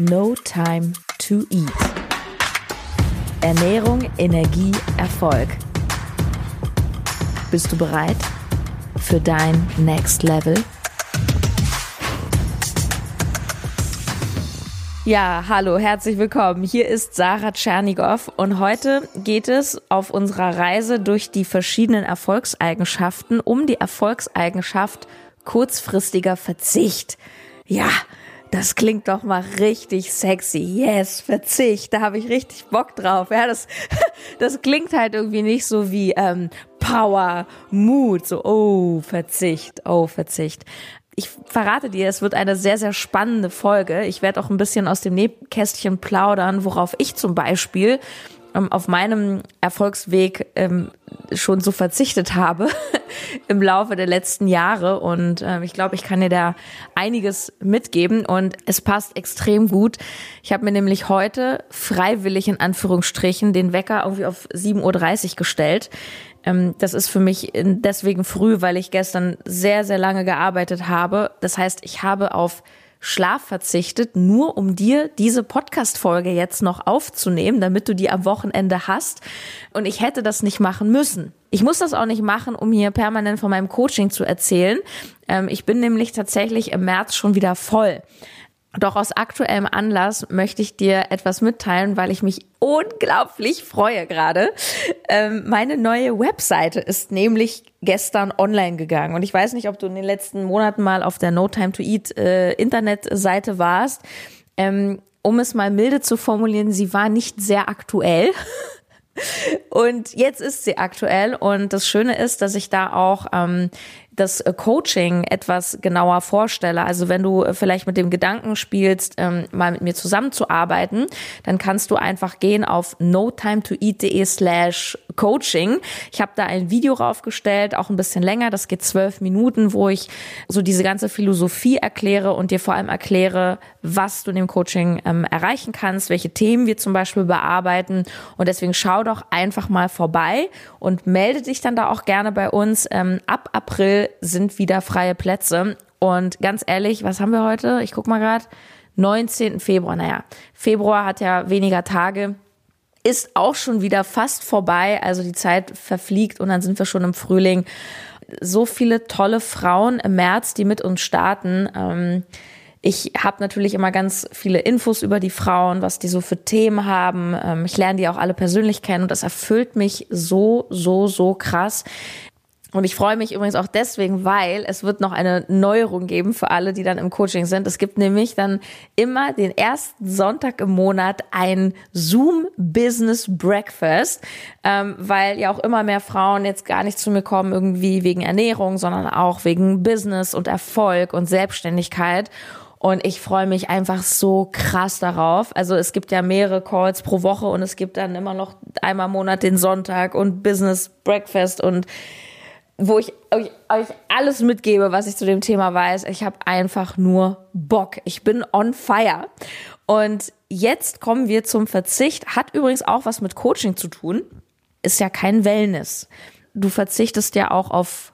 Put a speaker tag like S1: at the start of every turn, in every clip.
S1: No Time to Eat. Ernährung, Energie, Erfolg. Bist du bereit für dein Next Level? Ja, hallo, herzlich willkommen. Hier ist Sarah Tschernigow und heute geht es auf unserer Reise durch die verschiedenen Erfolgseigenschaften um die Erfolgseigenschaft kurzfristiger Verzicht. Ja, das klingt doch mal richtig sexy. Yes, Verzicht, da habe ich richtig Bock drauf. Ja, das, das klingt halt irgendwie nicht so wie ähm, Power, Mut, so oh Verzicht, oh Verzicht. Ich verrate dir, es wird eine sehr, sehr spannende Folge. Ich werde auch ein bisschen aus dem Nebkästchen plaudern, worauf ich zum Beispiel ähm, auf meinem Erfolgsweg ähm, schon so verzichtet habe im Laufe der letzten Jahre. Und äh, ich glaube, ich kann dir da einiges mitgeben und es passt extrem gut. Ich habe mir nämlich heute freiwillig in Anführungsstrichen den Wecker irgendwie auf 7.30 Uhr gestellt. Ähm, das ist für mich deswegen früh, weil ich gestern sehr, sehr lange gearbeitet habe. Das heißt, ich habe auf Schlaf verzichtet, nur um dir diese Podcast-Folge jetzt noch aufzunehmen, damit du die am Wochenende hast. Und ich hätte das nicht machen müssen. Ich muss das auch nicht machen, um hier permanent von meinem Coaching zu erzählen. Ähm, ich bin nämlich tatsächlich im März schon wieder voll. Doch aus aktuellem Anlass möchte ich dir etwas mitteilen, weil ich mich unglaublich freue gerade. Ähm, meine neue Webseite ist nämlich gestern online gegangen. Und ich weiß nicht, ob du in den letzten Monaten mal auf der No Time to Eat äh, Internetseite warst. Ähm, um es mal milde zu formulieren, sie war nicht sehr aktuell. Und jetzt ist sie aktuell und das Schöne ist, dass ich da auch ähm, das äh, Coaching etwas genauer vorstelle. Also wenn du äh, vielleicht mit dem Gedanken spielst, ähm, mal mit mir zusammenzuarbeiten, dann kannst du einfach gehen auf notimetoeat.de slash coaching. Ich habe da ein Video raufgestellt, auch ein bisschen länger, das geht zwölf Minuten, wo ich so diese ganze Philosophie erkläre und dir vor allem erkläre, was du in dem Coaching ähm, erreichen kannst, welche Themen wir zum Beispiel bearbeiten. Und deswegen schau doch einfach mal vorbei und melde dich dann da auch gerne bei uns. Ähm, ab April sind wieder freie Plätze. Und ganz ehrlich, was haben wir heute? Ich guck mal gerade. 19. Februar. Naja, Februar hat ja weniger Tage. Ist auch schon wieder fast vorbei. Also die Zeit verfliegt und dann sind wir schon im Frühling. So viele tolle Frauen im März, die mit uns starten. Ähm, ich habe natürlich immer ganz viele Infos über die Frauen, was die so für Themen haben. Ähm, ich lerne die auch alle persönlich kennen und das erfüllt mich so, so, so krass. Und ich freue mich übrigens auch deswegen, weil es wird noch eine Neuerung geben für alle, die dann im Coaching sind. Es gibt nämlich dann immer den ersten Sonntag im Monat ein Zoom Business Breakfast, ähm, weil ja auch immer mehr Frauen jetzt gar nicht zu mir kommen irgendwie wegen Ernährung, sondern auch wegen Business und Erfolg und Selbstständigkeit. Und ich freue mich einfach so krass darauf. Also es gibt ja mehrere Calls pro Woche und es gibt dann immer noch einmal im Monat den Sonntag und Business Breakfast und wo ich euch, euch alles mitgebe, was ich zu dem Thema weiß. Ich habe einfach nur Bock. Ich bin on fire. Und jetzt kommen wir zum Verzicht. Hat übrigens auch was mit Coaching zu tun. Ist ja kein Wellness. Du verzichtest ja auch auf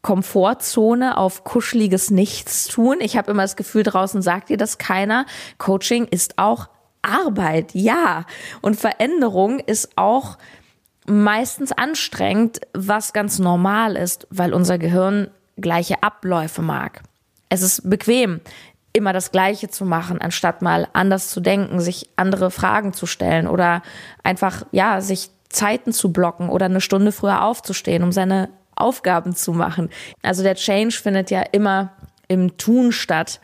S1: Komfortzone, auf kuscheliges Nichtstun. Ich habe immer das Gefühl, draußen sagt dir das keiner. Coaching ist auch Arbeit, ja. Und Veränderung ist auch meistens anstrengend, was ganz normal ist, weil unser Gehirn gleiche Abläufe mag. Es ist bequem, immer das Gleiche zu machen, anstatt mal anders zu denken, sich andere Fragen zu stellen oder einfach, ja, sich Zeiten zu blocken oder eine Stunde früher aufzustehen, um seine Aufgaben zu machen. Also der Change findet ja immer im Tun statt.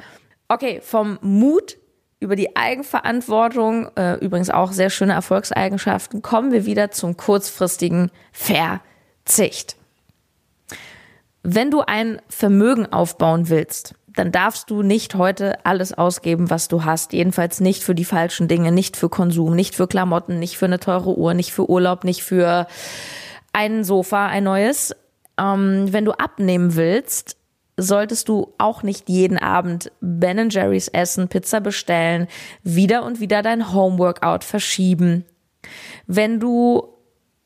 S1: Okay, vom Mut über die Eigenverantwortung, äh, übrigens auch sehr schöne Erfolgseigenschaften, kommen wir wieder zum kurzfristigen Verzicht. Wenn du ein Vermögen aufbauen willst, dann darfst du nicht heute alles ausgeben, was du hast. Jedenfalls nicht für die falschen Dinge, nicht für Konsum, nicht für Klamotten, nicht für eine teure Uhr, nicht für Urlaub, nicht für ein Sofa, ein neues. Ähm, wenn du abnehmen willst, solltest du auch nicht jeden Abend Ben Jerry's essen, Pizza bestellen, wieder und wieder dein Homeworkout verschieben. Wenn du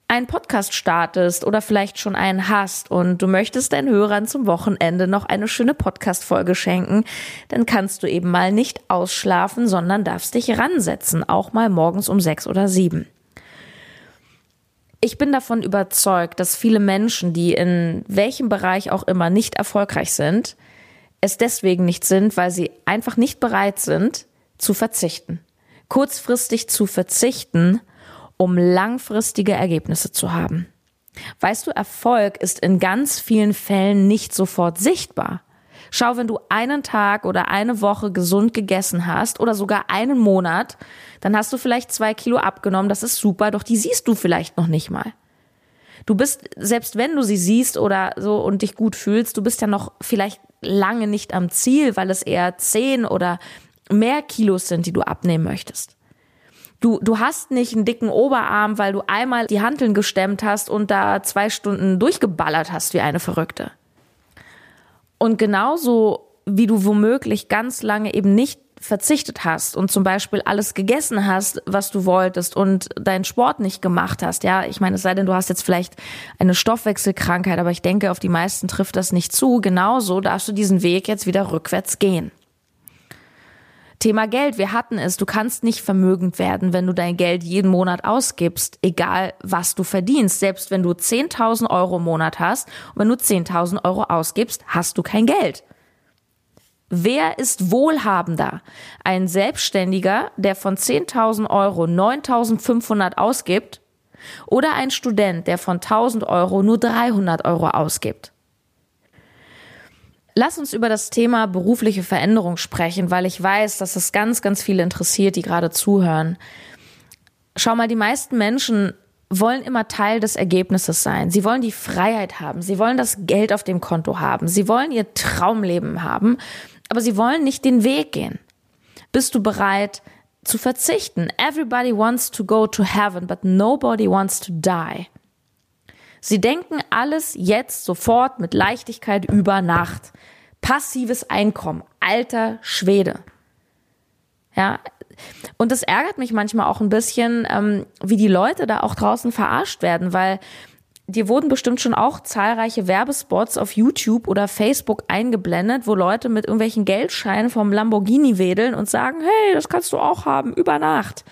S1: einen Podcast startest oder vielleicht schon einen hast und du möchtest deinen Hörern zum Wochenende noch eine schöne Podcast-Folge schenken, dann kannst du eben mal nicht ausschlafen, sondern darfst dich ransetzen, auch mal morgens um sechs oder sieben. Ich bin davon überzeugt, dass viele Menschen, die in welchem Bereich auch immer nicht erfolgreich sind, es deswegen nicht sind, weil sie einfach nicht bereit sind, zu verzichten. Kurzfristig zu verzichten, um langfristige Ergebnisse zu haben. Weißt du, Erfolg ist in ganz vielen Fällen nicht sofort sichtbar. Schau, wenn du einen Tag oder eine Woche gesund gegessen hast oder sogar einen Monat, dann hast du vielleicht zwei Kilo abgenommen, das ist super, doch die siehst du vielleicht noch nicht mal. Du bist, selbst wenn du sie siehst oder so und dich gut fühlst, du bist ja noch vielleicht lange nicht am Ziel, weil es eher zehn oder mehr Kilos sind, die du abnehmen möchtest. Du, du hast nicht einen dicken Oberarm, weil du einmal die Hanteln gestemmt hast und da zwei Stunden durchgeballert hast wie eine Verrückte. Und genauso wie du womöglich ganz lange eben nicht verzichtet hast und zum Beispiel alles gegessen hast, was du wolltest und deinen Sport nicht gemacht hast, ja, ich meine, es sei denn, du hast jetzt vielleicht eine Stoffwechselkrankheit, aber ich denke, auf die meisten trifft das nicht zu. Genauso darfst du diesen Weg jetzt wieder rückwärts gehen. Thema Geld, wir hatten es, du kannst nicht vermögend werden, wenn du dein Geld jeden Monat ausgibst, egal was du verdienst. Selbst wenn du 10.000 Euro im Monat hast und wenn du 10.000 Euro ausgibst, hast du kein Geld. Wer ist wohlhabender? Ein Selbstständiger, der von 10.000 Euro 9.500 ausgibt oder ein Student, der von 1.000 Euro nur 300 Euro ausgibt? Lass uns über das Thema berufliche Veränderung sprechen, weil ich weiß, dass es ganz, ganz viele interessiert, die gerade zuhören. Schau mal, die meisten Menschen wollen immer Teil des Ergebnisses sein. Sie wollen die Freiheit haben. Sie wollen das Geld auf dem Konto haben. Sie wollen ihr Traumleben haben aber sie wollen nicht den Weg gehen. Bist du bereit zu verzichten? Everybody wants to go to heaven, but nobody wants to die. Sie denken alles jetzt sofort mit Leichtigkeit über Nacht. Passives Einkommen, alter Schwede. Ja, und das ärgert mich manchmal auch ein bisschen, ähm, wie die Leute da auch draußen verarscht werden, weil Dir wurden bestimmt schon auch zahlreiche Werbespots auf YouTube oder Facebook eingeblendet, wo Leute mit irgendwelchen Geldscheinen vom Lamborghini wedeln und sagen, hey, das kannst du auch haben, über Nacht.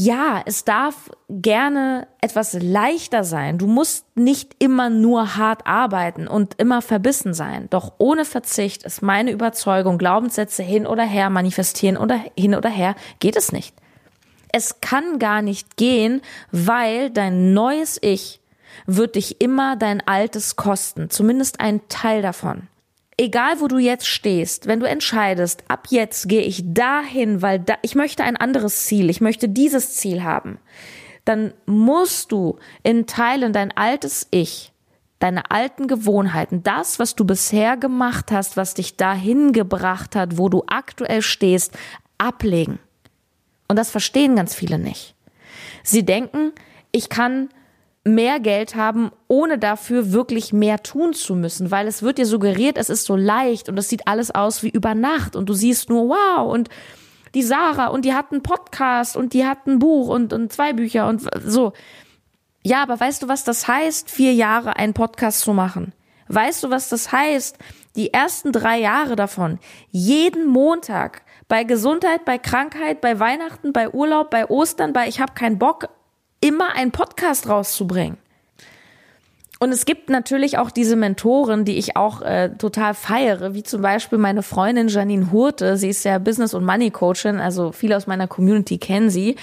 S1: Ja, es darf gerne etwas leichter sein. Du musst nicht immer nur hart arbeiten und immer verbissen sein. Doch ohne Verzicht ist meine Überzeugung, Glaubenssätze hin oder her manifestieren oder hin oder her geht es nicht. Es kann gar nicht gehen, weil dein neues Ich wird dich immer dein altes kosten, zumindest ein Teil davon. Egal, wo du jetzt stehst, wenn du entscheidest, ab jetzt gehe ich dahin, weil da, ich möchte ein anderes Ziel, ich möchte dieses Ziel haben, dann musst du in Teilen dein altes Ich, deine alten Gewohnheiten, das, was du bisher gemacht hast, was dich dahin gebracht hat, wo du aktuell stehst, ablegen. Und das verstehen ganz viele nicht. Sie denken, ich kann mehr Geld haben, ohne dafür wirklich mehr tun zu müssen, weil es wird dir suggeriert, es ist so leicht und es sieht alles aus wie über Nacht und du siehst nur, wow, und die Sarah und die hat einen Podcast und die hat ein Buch und, und zwei Bücher und so. Ja, aber weißt du, was das heißt, vier Jahre einen Podcast zu machen? Weißt du, was das heißt, die ersten drei Jahre davon, jeden Montag bei Gesundheit, bei Krankheit, bei Weihnachten, bei Urlaub, bei Ostern, bei ich habe keinen Bock, immer einen Podcast rauszubringen. Und es gibt natürlich auch diese Mentoren, die ich auch äh, total feiere, wie zum Beispiel meine Freundin Janine Hurte. Sie ist ja Business- und Money-Coachin, also viele aus meiner Community kennen sie,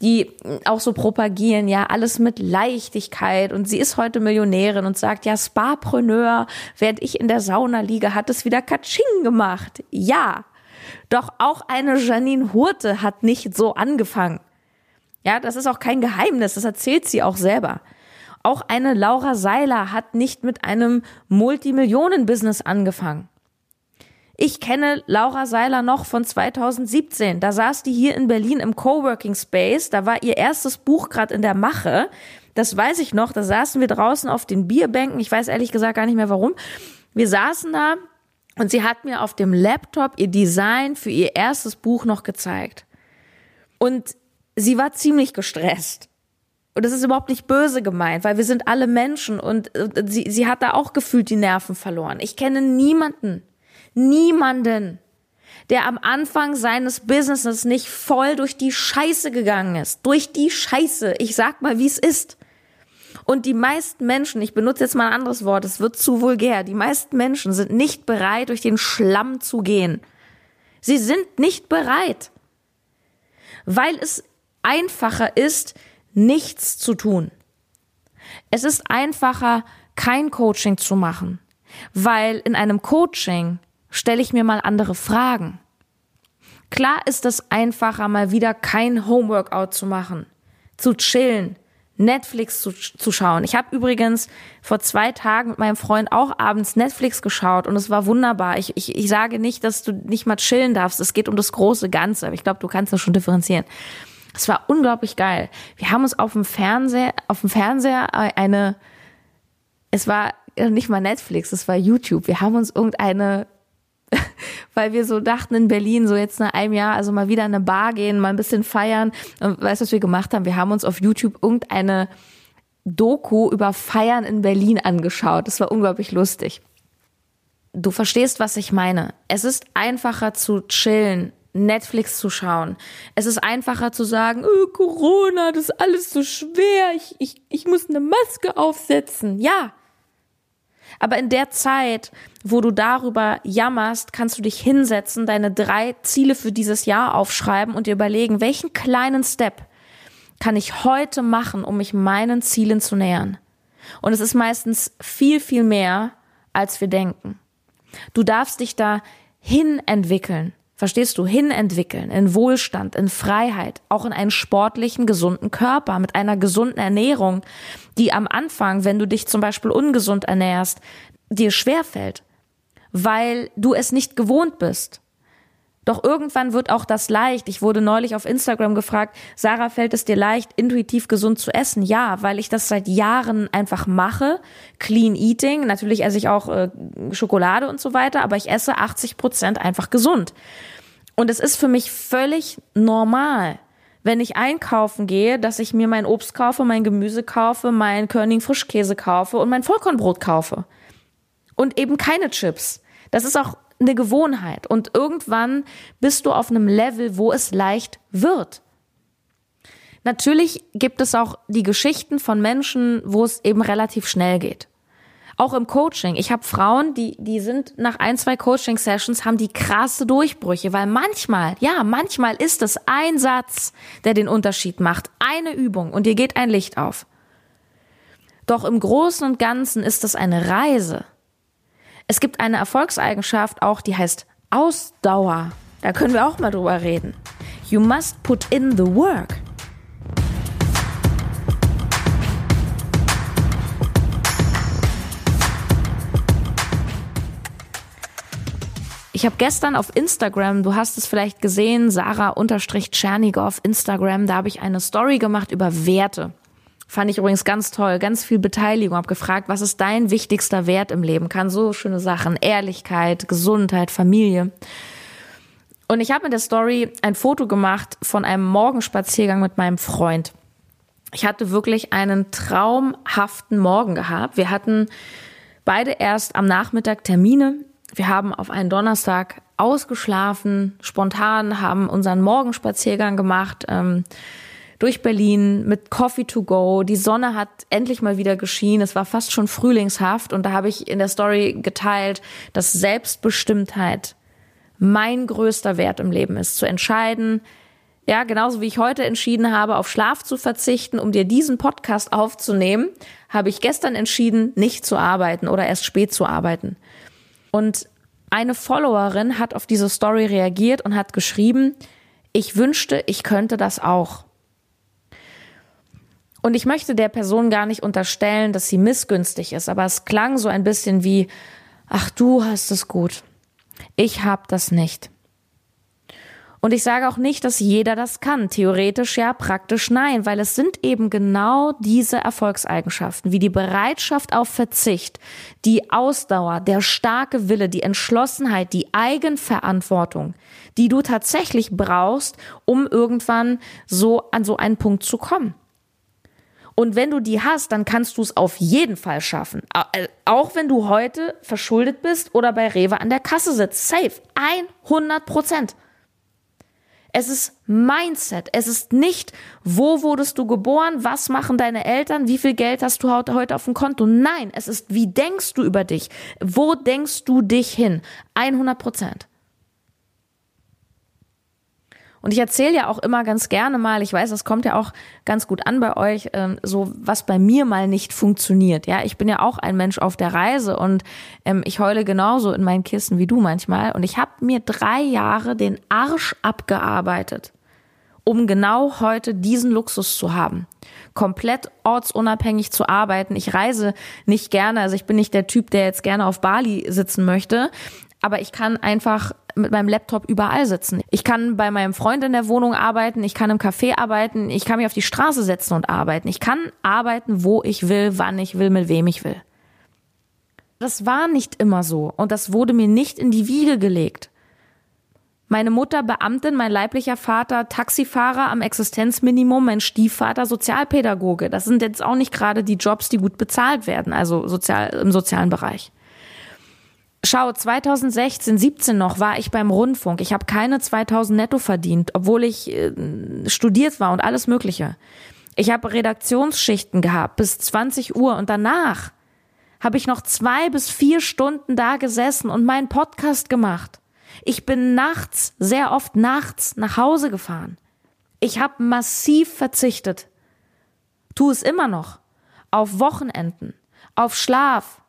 S1: die auch so propagieren, ja, alles mit Leichtigkeit. Und sie ist heute Millionärin und sagt, ja, Spa-Preneur, während ich in der Sauna liege, hat es wieder Katsching gemacht. Ja, doch auch eine Janine Hurte hat nicht so angefangen. Ja, das ist auch kein Geheimnis, das erzählt sie auch selber. Auch eine Laura Seiler hat nicht mit einem Multimillionen-Business angefangen. Ich kenne Laura Seiler noch von 2017. Da saß die hier in Berlin im Coworking Space. Da war ihr erstes Buch gerade in der Mache. Das weiß ich noch. Da saßen wir draußen auf den Bierbänken. Ich weiß ehrlich gesagt gar nicht mehr warum. Wir saßen da und sie hat mir auf dem Laptop ihr Design für ihr erstes Buch noch gezeigt. Und sie war ziemlich gestresst. Und das ist überhaupt nicht böse gemeint, weil wir sind alle Menschen und sie, sie hat da auch gefühlt die Nerven verloren. Ich kenne niemanden, niemanden, der am Anfang seines Businesses nicht voll durch die Scheiße gegangen ist. Durch die Scheiße. Ich sag mal, wie es ist. Und die meisten Menschen, ich benutze jetzt mal ein anderes Wort, es wird zu vulgär, die meisten Menschen sind nicht bereit, durch den Schlamm zu gehen. Sie sind nicht bereit, weil es einfacher ist, nichts zu tun. Es ist einfacher, kein Coaching zu machen, weil in einem Coaching stelle ich mir mal andere Fragen. Klar ist es einfacher, mal wieder kein Homeworkout zu machen, zu chillen, Netflix zu, zu schauen. Ich habe übrigens vor zwei Tagen mit meinem Freund auch abends Netflix geschaut und es war wunderbar. Ich, ich, ich sage nicht, dass du nicht mal chillen darfst. Es geht um das große Ganze. Aber ich glaube, du kannst das schon differenzieren. Es war unglaublich geil. Wir haben uns auf dem Fernseher, auf dem Fernseher eine, es war nicht mal Netflix, es war YouTube. Wir haben uns irgendeine weil wir so dachten in Berlin, so jetzt nach einem Jahr, also mal wieder in eine Bar gehen, mal ein bisschen feiern. Und weißt du, was wir gemacht haben? Wir haben uns auf YouTube irgendeine Doku über Feiern in Berlin angeschaut. Das war unglaublich lustig. Du verstehst, was ich meine. Es ist einfacher zu chillen, Netflix zu schauen. Es ist einfacher zu sagen, oh, Corona, das ist alles so schwer, ich, ich, ich muss eine Maske aufsetzen. Ja, aber in der Zeit, wo du darüber jammerst, kannst du dich hinsetzen, deine drei Ziele für dieses Jahr aufschreiben und dir überlegen, welchen kleinen Step kann ich heute machen, um mich meinen Zielen zu nähern. Und es ist meistens viel, viel mehr, als wir denken. Du darfst dich da hin entwickeln. Verstehst du? Hinentwickeln, in Wohlstand, in Freiheit, auch in einen sportlichen, gesunden Körper, mit einer gesunden Ernährung, die am Anfang, wenn du dich zum Beispiel ungesund ernährst, dir schwerfällt, weil du es nicht gewohnt bist. Doch irgendwann wird auch das leicht. Ich wurde neulich auf Instagram gefragt, Sarah, fällt es dir leicht, intuitiv gesund zu essen? Ja, weil ich das seit Jahren einfach mache. Clean Eating. Natürlich esse ich auch äh, Schokolade und so weiter, aber ich esse 80 Prozent einfach gesund. Und es ist für mich völlig normal, wenn ich einkaufen gehe, dass ich mir mein Obst kaufe, mein Gemüse kaufe, mein Körning Frischkäse kaufe und mein Vollkornbrot kaufe. Und eben keine Chips. Das ist auch eine Gewohnheit. Und irgendwann bist du auf einem Level, wo es leicht wird. Natürlich gibt es auch die Geschichten von Menschen, wo es eben relativ schnell geht. Auch im Coaching. Ich habe Frauen, die, die sind nach ein, zwei Coaching-Sessions, haben die krasse Durchbrüche, weil manchmal, ja, manchmal ist es ein Satz, der den Unterschied macht. Eine Übung und dir geht ein Licht auf. Doch im Großen und Ganzen ist es eine Reise. Es gibt eine Erfolgseigenschaft auch, die heißt Ausdauer. Da können wir auch mal drüber reden. You must put in the work. Ich habe gestern auf Instagram, du hast es vielleicht gesehen, Sarah-Tschernigow Instagram, da habe ich eine Story gemacht über Werte. Fand ich übrigens ganz toll, ganz viel Beteiligung. Hab gefragt, was ist dein wichtigster Wert im Leben? Kann so schöne Sachen, Ehrlichkeit, Gesundheit, Familie. Und ich habe mit der Story ein Foto gemacht von einem Morgenspaziergang mit meinem Freund. Ich hatte wirklich einen traumhaften Morgen gehabt. Wir hatten beide erst am Nachmittag Termine. Wir haben auf einen Donnerstag ausgeschlafen, spontan, haben unseren Morgenspaziergang gemacht ähm, durch Berlin mit Coffee to go. Die Sonne hat endlich mal wieder geschienen. Es war fast schon frühlingshaft und da habe ich in der Story geteilt, dass Selbstbestimmtheit mein größter Wert im Leben ist, zu entscheiden, ja, genauso wie ich heute entschieden habe, auf Schlaf zu verzichten, um dir diesen Podcast aufzunehmen, habe ich gestern entschieden, nicht zu arbeiten oder erst spät zu arbeiten. Und eine Followerin hat auf diese Story reagiert und hat geschrieben, ich wünschte, ich könnte das auch. Und ich möchte der Person gar nicht unterstellen, dass sie missgünstig ist, aber es klang so ein bisschen wie, ach du hast es gut. Ich hab das nicht. Und ich sage auch nicht, dass jeder das kann. Theoretisch ja, praktisch nein, weil es sind eben genau diese Erfolgseigenschaften, wie die Bereitschaft auf Verzicht, die Ausdauer, der starke Wille, die Entschlossenheit, die Eigenverantwortung, die du tatsächlich brauchst, um irgendwann so an so einen Punkt zu kommen. Und wenn du die hast, dann kannst du es auf jeden Fall schaffen. Äh, auch wenn du heute verschuldet bist oder bei Rewe an der Kasse sitzt. Safe. 100 Prozent. Es ist Mindset. Es ist nicht, wo wurdest du geboren, was machen deine Eltern, wie viel Geld hast du heute auf dem Konto. Nein, es ist, wie denkst du über dich? Wo denkst du dich hin? 100 Prozent. Und ich erzähle ja auch immer ganz gerne mal, ich weiß, das kommt ja auch ganz gut an bei euch, ähm, so was bei mir mal nicht funktioniert. Ja, ich bin ja auch ein Mensch auf der Reise und ähm, ich heule genauso in meinen Kissen wie du manchmal. Und ich habe mir drei Jahre den Arsch abgearbeitet, um genau heute diesen Luxus zu haben komplett ortsunabhängig zu arbeiten. Ich reise nicht gerne, also ich bin nicht der Typ, der jetzt gerne auf Bali sitzen möchte, aber ich kann einfach mit meinem Laptop überall sitzen. Ich kann bei meinem Freund in der Wohnung arbeiten, ich kann im Café arbeiten, ich kann mich auf die Straße setzen und arbeiten. Ich kann arbeiten, wo ich will, wann ich will, mit wem ich will. Das war nicht immer so und das wurde mir nicht in die Wiege gelegt. Meine Mutter Beamtin, mein leiblicher Vater Taxifahrer am Existenzminimum, mein Stiefvater Sozialpädagoge. Das sind jetzt auch nicht gerade die Jobs, die gut bezahlt werden, also sozial, im sozialen Bereich. Schau, 2016, 17 noch war ich beim Rundfunk. Ich habe keine 2000 netto verdient, obwohl ich äh, studiert war und alles Mögliche. Ich habe Redaktionsschichten gehabt bis 20 Uhr und danach habe ich noch zwei bis vier Stunden da gesessen und meinen Podcast gemacht. Ich bin nachts, sehr oft nachts nach Hause gefahren. Ich habe massiv verzichtet. Tu es immer noch. Auf Wochenenden, auf Schlaf,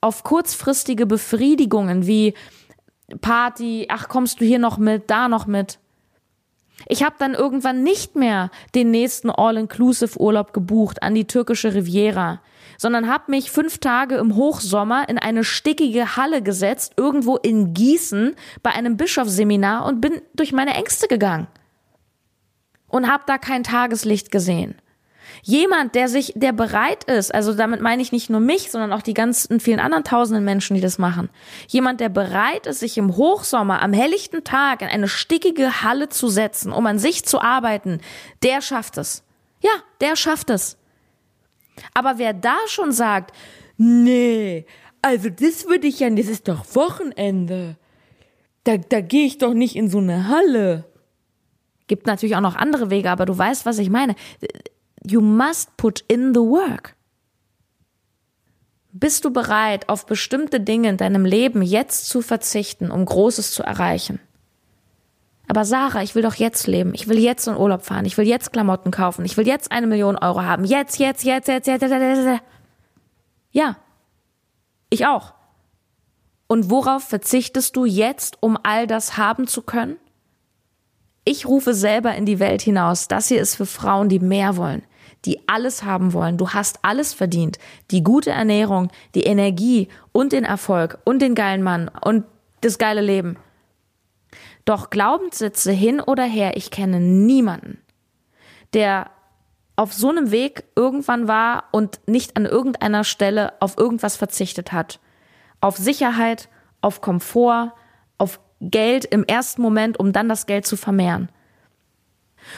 S1: auf kurzfristige Befriedigungen wie Party, ach kommst du hier noch mit, da noch mit. Ich habe dann irgendwann nicht mehr den nächsten All-Inclusive-Urlaub gebucht an die türkische Riviera, sondern habe mich fünf Tage im Hochsommer in eine stickige Halle gesetzt, irgendwo in Gießen bei einem Bischofsseminar und bin durch meine Ängste gegangen und habe da kein Tageslicht gesehen. Jemand, der sich, der bereit ist, also damit meine ich nicht nur mich, sondern auch die ganzen vielen anderen tausenden Menschen, die das machen. Jemand, der bereit ist, sich im Hochsommer am helllichten Tag in eine stickige Halle zu setzen, um an sich zu arbeiten, der schafft es. Ja, der schafft es. Aber wer da schon sagt, nee, also das würde ich ja, das ist doch Wochenende. Da, da gehe ich doch nicht in so eine Halle. Gibt natürlich auch noch andere Wege, aber du weißt, was ich meine. You must put in the work. Bist du bereit, auf bestimmte Dinge in deinem Leben jetzt zu verzichten, um Großes zu erreichen? Aber Sarah, ich will doch jetzt leben. Ich will jetzt in Urlaub fahren. Ich will jetzt Klamotten kaufen. Ich will jetzt eine Million Euro haben. Jetzt, jetzt, jetzt, jetzt, jetzt, jetzt, jetzt. jetzt. Ja. Ich auch. Und worauf verzichtest du jetzt, um all das haben zu können? Ich rufe selber in die Welt hinaus. Das hier ist für Frauen, die mehr wollen die alles haben wollen. Du hast alles verdient. Die gute Ernährung, die Energie und den Erfolg und den geilen Mann und das geile Leben. Doch Glaubenssätze hin oder her, ich kenne niemanden, der auf so einem Weg irgendwann war und nicht an irgendeiner Stelle auf irgendwas verzichtet hat. Auf Sicherheit, auf Komfort, auf Geld im ersten Moment, um dann das Geld zu vermehren.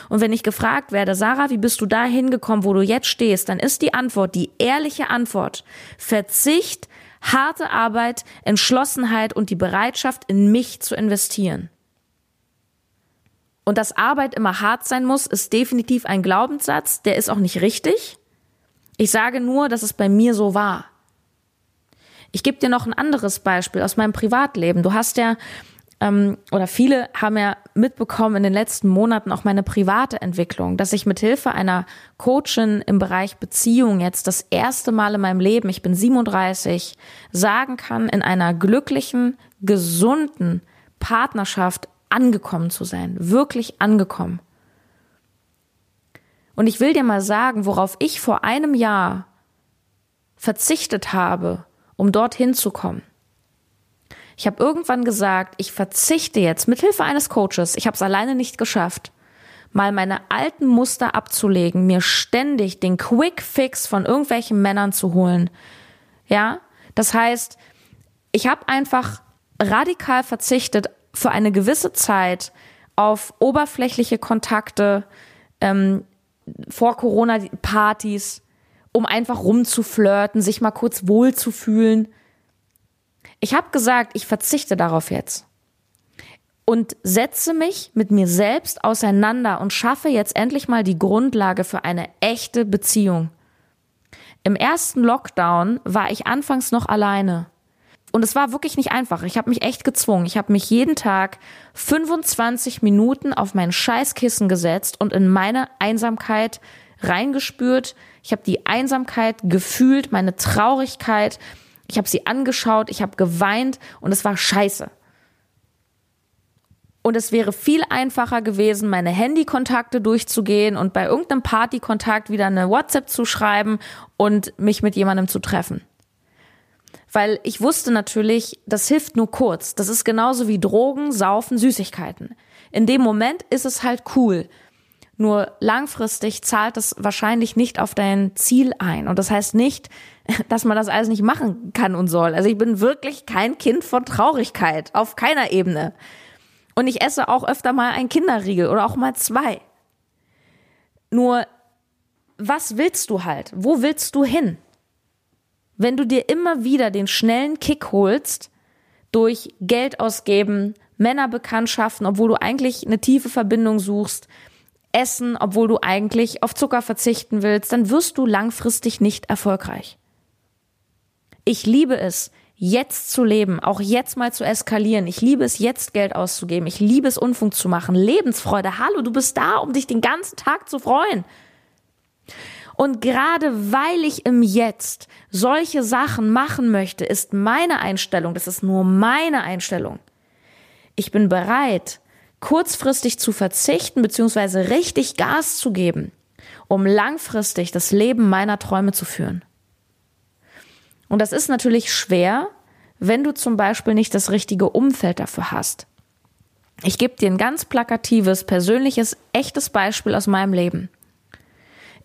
S1: Und wenn ich gefragt werde, Sarah, wie bist du da hingekommen, wo du jetzt stehst, dann ist die Antwort, die ehrliche Antwort, Verzicht, harte Arbeit, Entschlossenheit und die Bereitschaft, in mich zu investieren. Und dass Arbeit immer hart sein muss, ist definitiv ein Glaubenssatz, der ist auch nicht richtig. Ich sage nur, dass es bei mir so war. Ich gebe dir noch ein anderes Beispiel aus meinem Privatleben. Du hast ja ähm, oder viele haben ja mitbekommen in den letzten Monaten auch meine private Entwicklung, dass ich mit Hilfe einer Coachin im Bereich Beziehung jetzt das erste Mal in meinem Leben, ich bin 37, sagen kann, in einer glücklichen, gesunden Partnerschaft angekommen zu sein, wirklich angekommen. Und ich will dir mal sagen, worauf ich vor einem Jahr verzichtet habe, um dorthin zu kommen. Ich habe irgendwann gesagt, ich verzichte jetzt mit Hilfe eines Coaches, ich habe es alleine nicht geschafft, mal meine alten Muster abzulegen, mir ständig den Quick Fix von irgendwelchen Männern zu holen. Ja, das heißt, ich habe einfach radikal verzichtet für eine gewisse Zeit auf oberflächliche Kontakte, ähm, vor Corona Partys, um einfach rumzuflirten, sich mal kurz wohlzufühlen. Ich habe gesagt, ich verzichte darauf jetzt und setze mich mit mir selbst auseinander und schaffe jetzt endlich mal die Grundlage für eine echte Beziehung. Im ersten Lockdown war ich anfangs noch alleine. Und es war wirklich nicht einfach. Ich habe mich echt gezwungen. Ich habe mich jeden Tag 25 Minuten auf mein Scheißkissen gesetzt und in meine Einsamkeit reingespürt. Ich habe die Einsamkeit gefühlt, meine Traurigkeit. Ich habe sie angeschaut, ich habe geweint und es war scheiße. Und es wäre viel einfacher gewesen, meine Handykontakte durchzugehen und bei irgendeinem Partykontakt wieder eine WhatsApp zu schreiben und mich mit jemandem zu treffen. Weil ich wusste natürlich, das hilft nur kurz. Das ist genauso wie Drogen, Saufen, Süßigkeiten. In dem Moment ist es halt cool. Nur langfristig zahlt es wahrscheinlich nicht auf dein Ziel ein. Und das heißt nicht, dass man das alles nicht machen kann und soll. Also ich bin wirklich kein Kind von Traurigkeit. Auf keiner Ebene. Und ich esse auch öfter mal ein Kinderriegel oder auch mal zwei. Nur, was willst du halt? Wo willst du hin? Wenn du dir immer wieder den schnellen Kick holst, durch Geld ausgeben, Männerbekanntschaften, obwohl du eigentlich eine tiefe Verbindung suchst, Essen, obwohl du eigentlich auf Zucker verzichten willst, dann wirst du langfristig nicht erfolgreich. Ich liebe es, jetzt zu leben, auch jetzt mal zu eskalieren. Ich liebe es, jetzt Geld auszugeben. Ich liebe es, Unfunk zu machen. Lebensfreude. Hallo, du bist da, um dich den ganzen Tag zu freuen. Und gerade weil ich im Jetzt solche Sachen machen möchte, ist meine Einstellung, das ist nur meine Einstellung. Ich bin bereit, kurzfristig zu verzichten bzw. richtig Gas zu geben, um langfristig das Leben meiner Träume zu führen. Und das ist natürlich schwer, wenn du zum Beispiel nicht das richtige Umfeld dafür hast. Ich gebe dir ein ganz plakatives, persönliches, echtes Beispiel aus meinem Leben.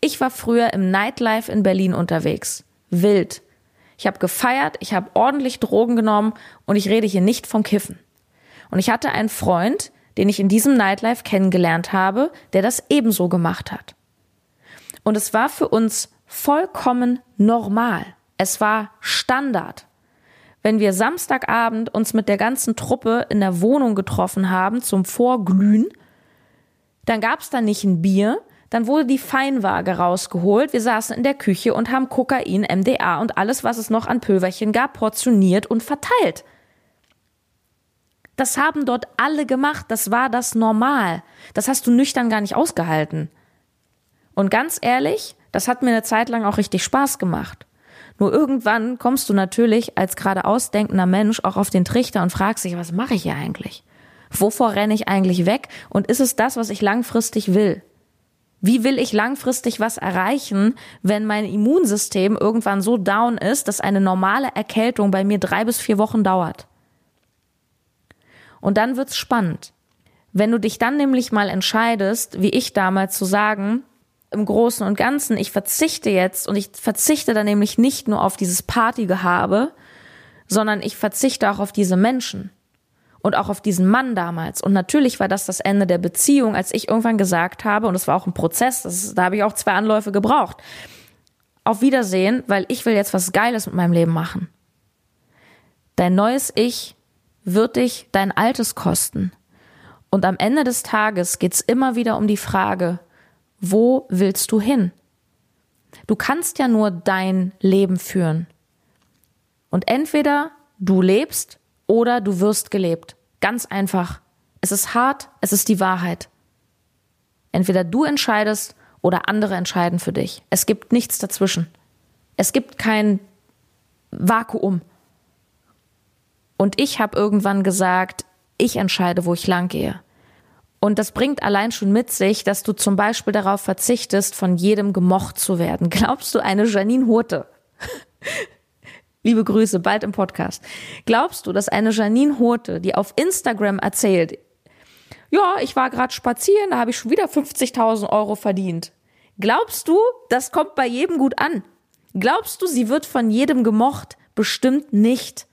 S1: Ich war früher im Nightlife in Berlin unterwegs. Wild. Ich habe gefeiert, ich habe ordentlich Drogen genommen und ich rede hier nicht vom Kiffen. Und ich hatte einen Freund, den ich in diesem Nightlife kennengelernt habe, der das ebenso gemacht hat. Und es war für uns vollkommen normal. Es war Standard. Wenn wir Samstagabend uns mit der ganzen Truppe in der Wohnung getroffen haben zum Vorglühen, dann gab es da nicht ein Bier, dann wurde die Feinwaage rausgeholt. Wir saßen in der Küche und haben Kokain, MDA und alles, was es noch an Pülverchen gab, portioniert und verteilt. Das haben dort alle gemacht. Das war das Normal. Das hast du nüchtern gar nicht ausgehalten. Und ganz ehrlich, das hat mir eine Zeit lang auch richtig Spaß gemacht. Nur irgendwann kommst du natürlich als geradeaus denkender Mensch auch auf den Trichter und fragst dich, was mache ich hier eigentlich? Wovor renne ich eigentlich weg? Und ist es das, was ich langfristig will? Wie will ich langfristig was erreichen, wenn mein Immunsystem irgendwann so down ist, dass eine normale Erkältung bei mir drei bis vier Wochen dauert? Und dann wird's spannend. Wenn du dich dann nämlich mal entscheidest, wie ich damals zu sagen, im Großen und Ganzen, ich verzichte jetzt und ich verzichte dann nämlich nicht nur auf dieses Partygehabe, sondern ich verzichte auch auf diese Menschen und auch auf diesen Mann damals. Und natürlich war das das Ende der Beziehung, als ich irgendwann gesagt habe, und es war auch ein Prozess, das, da habe ich auch zwei Anläufe gebraucht. Auf Wiedersehen, weil ich will jetzt was Geiles mit meinem Leben machen. Dein neues Ich wird dich dein altes kosten. Und am Ende des Tages geht's immer wieder um die Frage, wo willst du hin? Du kannst ja nur dein Leben führen. Und entweder du lebst oder du wirst gelebt. Ganz einfach. Es ist hart, es ist die Wahrheit. Entweder du entscheidest oder andere entscheiden für dich. Es gibt nichts dazwischen. Es gibt kein Vakuum. Und ich habe irgendwann gesagt, ich entscheide, wo ich lang gehe. Und das bringt allein schon mit sich, dass du zum Beispiel darauf verzichtest, von jedem gemocht zu werden. Glaubst du, eine Janine Hurte, liebe Grüße, bald im Podcast, glaubst du, dass eine Janine Hurte, die auf Instagram erzählt, ja, ich war gerade spazieren, da habe ich schon wieder 50.000 Euro verdient. Glaubst du, das kommt bei jedem gut an? Glaubst du, sie wird von jedem gemocht? Bestimmt nicht.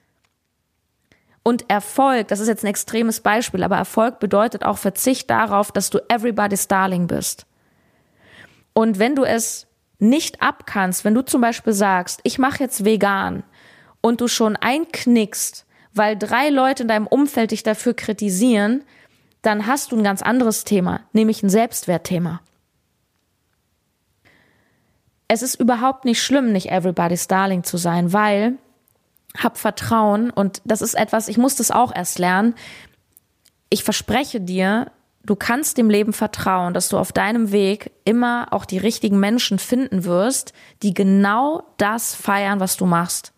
S1: Und Erfolg, das ist jetzt ein extremes Beispiel, aber Erfolg bedeutet auch Verzicht darauf, dass du everybody's darling bist. Und wenn du es nicht abkannst, wenn du zum Beispiel sagst, ich mache jetzt vegan und du schon einknickst, weil drei Leute in deinem Umfeld dich dafür kritisieren, dann hast du ein ganz anderes Thema, nämlich ein Selbstwertthema. Es ist überhaupt nicht schlimm, nicht everybody's darling zu sein, weil hab Vertrauen und das ist etwas, ich muss das auch erst lernen. Ich verspreche dir, du kannst dem Leben vertrauen, dass du auf deinem Weg immer auch die richtigen Menschen finden wirst, die genau das feiern, was du machst.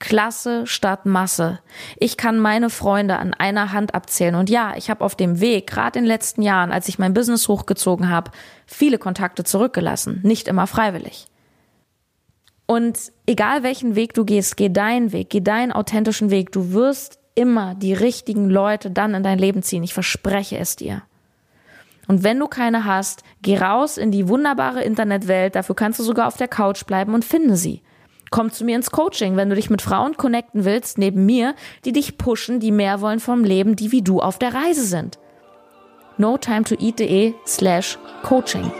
S1: Klasse statt Masse. Ich kann meine Freunde an einer Hand abzählen. Und ja, ich habe auf dem Weg, gerade in den letzten Jahren, als ich mein Business hochgezogen habe, viele Kontakte zurückgelassen. Nicht immer freiwillig. Und egal welchen Weg du gehst, geh deinen Weg, geh deinen authentischen Weg. Du wirst immer die richtigen Leute dann in dein Leben ziehen. Ich verspreche es dir. Und wenn du keine hast, geh raus in die wunderbare Internetwelt. Dafür kannst du sogar auf der Couch bleiben und finde sie. Komm zu mir ins Coaching, wenn du dich mit Frauen connecten willst, neben mir, die dich pushen, die mehr wollen vom Leben, die wie du auf der Reise sind. notimetoeat.de slash coaching.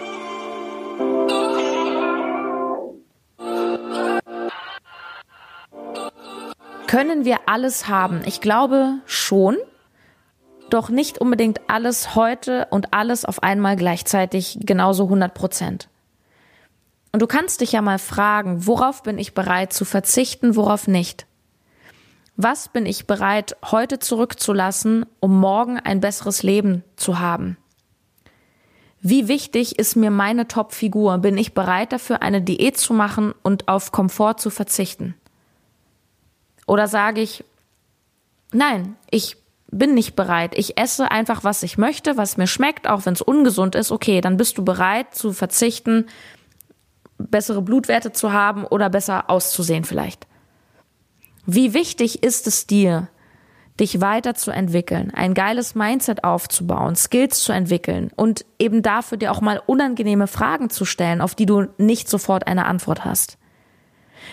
S1: Können wir alles haben? Ich glaube schon doch nicht unbedingt alles heute und alles auf einmal gleichzeitig genauso 100 Prozent. Und du kannst dich ja mal fragen, worauf bin ich bereit zu verzichten, worauf nicht? Was bin ich bereit heute zurückzulassen, um morgen ein besseres Leben zu haben? Wie wichtig ist mir meine Top-Figur? Bin ich bereit dafür, eine Diät zu machen und auf Komfort zu verzichten? Oder sage ich, nein, ich bin nicht bereit. Ich esse einfach, was ich möchte, was mir schmeckt, auch wenn es ungesund ist. Okay, dann bist du bereit zu verzichten, bessere Blutwerte zu haben oder besser auszusehen vielleicht. Wie wichtig ist es dir, dich weiterzuentwickeln, ein geiles Mindset aufzubauen, Skills zu entwickeln und eben dafür dir auch mal unangenehme Fragen zu stellen, auf die du nicht sofort eine Antwort hast?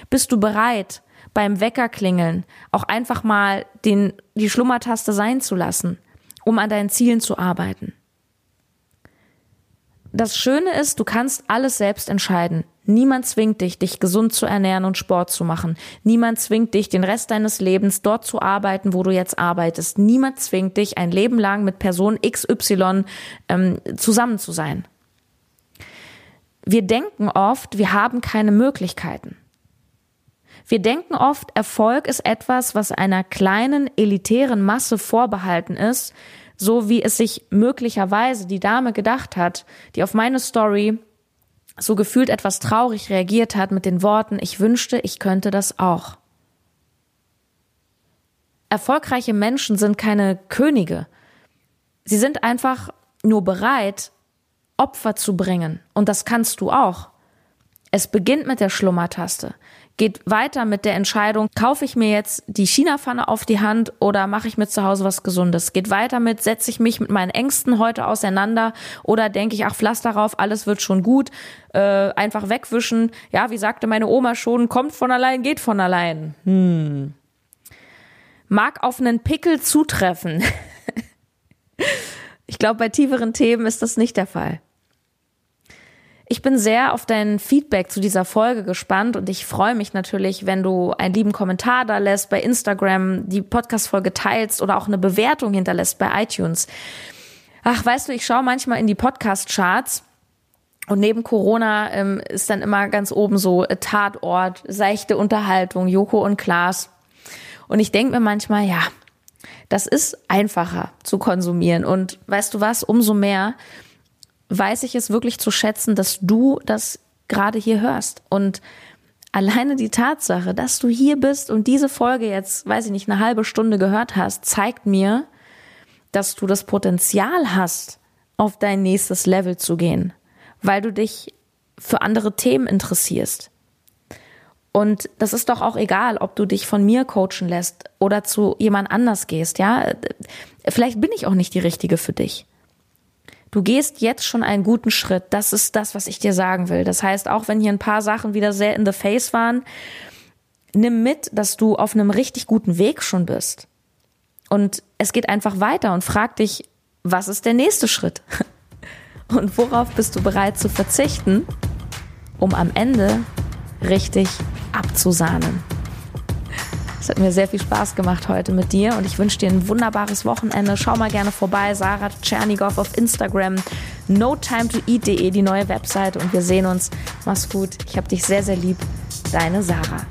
S1: Bist du bereit, beim Weckerklingeln auch einfach mal den, die Schlummertaste sein zu lassen, um an deinen Zielen zu arbeiten. Das Schöne ist, du kannst alles selbst entscheiden. Niemand zwingt dich, dich gesund zu ernähren und Sport zu machen. Niemand zwingt dich, den Rest deines Lebens dort zu arbeiten, wo du jetzt arbeitest. Niemand zwingt dich, ein Leben lang mit Person XY ähm, zusammen zu sein. Wir denken oft, wir haben keine Möglichkeiten. Wir denken oft, Erfolg ist etwas, was einer kleinen, elitären Masse vorbehalten ist, so wie es sich möglicherweise die Dame gedacht hat, die auf meine Story so gefühlt etwas traurig reagiert hat mit den Worten, ich wünschte, ich könnte das auch. Erfolgreiche Menschen sind keine Könige. Sie sind einfach nur bereit, Opfer zu bringen. Und das kannst du auch. Es beginnt mit der Schlummertaste geht weiter mit der Entscheidung, kaufe ich mir jetzt die China-Pfanne auf die Hand oder mache ich mir zu Hause was Gesundes? Geht weiter mit, setze ich mich mit meinen Ängsten heute auseinander oder denke ich, ach, Pflaster drauf, alles wird schon gut, äh, einfach wegwischen. Ja, wie sagte meine Oma schon, kommt von allein, geht von allein. Hm. Mag auf einen Pickel zutreffen. ich glaube, bei tieferen Themen ist das nicht der Fall. Ich bin sehr auf dein Feedback zu dieser Folge gespannt und ich freue mich natürlich, wenn du einen lieben Kommentar da lässt bei Instagram, die Podcast-Folge teilst oder auch eine Bewertung hinterlässt bei iTunes. Ach, weißt du, ich schaue manchmal in die Podcast-Charts und neben Corona ähm, ist dann immer ganz oben so äh, Tatort, seichte Unterhaltung, Joko und Klaas. Und ich denke mir manchmal, ja, das ist einfacher zu konsumieren. Und weißt du was, umso mehr weiß ich es wirklich zu schätzen, dass du das gerade hier hörst. Und alleine die Tatsache, dass du hier bist und diese Folge jetzt, weiß ich nicht, eine halbe Stunde gehört hast, zeigt mir, dass du das Potenzial hast, auf dein nächstes Level zu gehen, weil du dich für andere Themen interessierst. Und das ist doch auch egal, ob du dich von mir coachen lässt oder zu jemand anders gehst, ja? Vielleicht bin ich auch nicht die richtige für dich. Du gehst jetzt schon einen guten Schritt. Das ist das, was ich dir sagen will. Das heißt, auch wenn hier ein paar Sachen wieder sehr in the face waren, nimm mit, dass du auf einem richtig guten Weg schon bist. Und es geht einfach weiter und frag dich, was ist der nächste Schritt? Und worauf bist du bereit zu verzichten, um am Ende richtig abzusahnen. Es hat mir sehr viel Spaß gemacht heute mit dir und ich wünsche dir ein wunderbares Wochenende. Schau mal gerne vorbei, Sarah Tschernigow auf Instagram, notimetoeat.de, die neue Website und wir sehen uns. Mach's gut. Ich hab dich sehr, sehr lieb. Deine Sarah.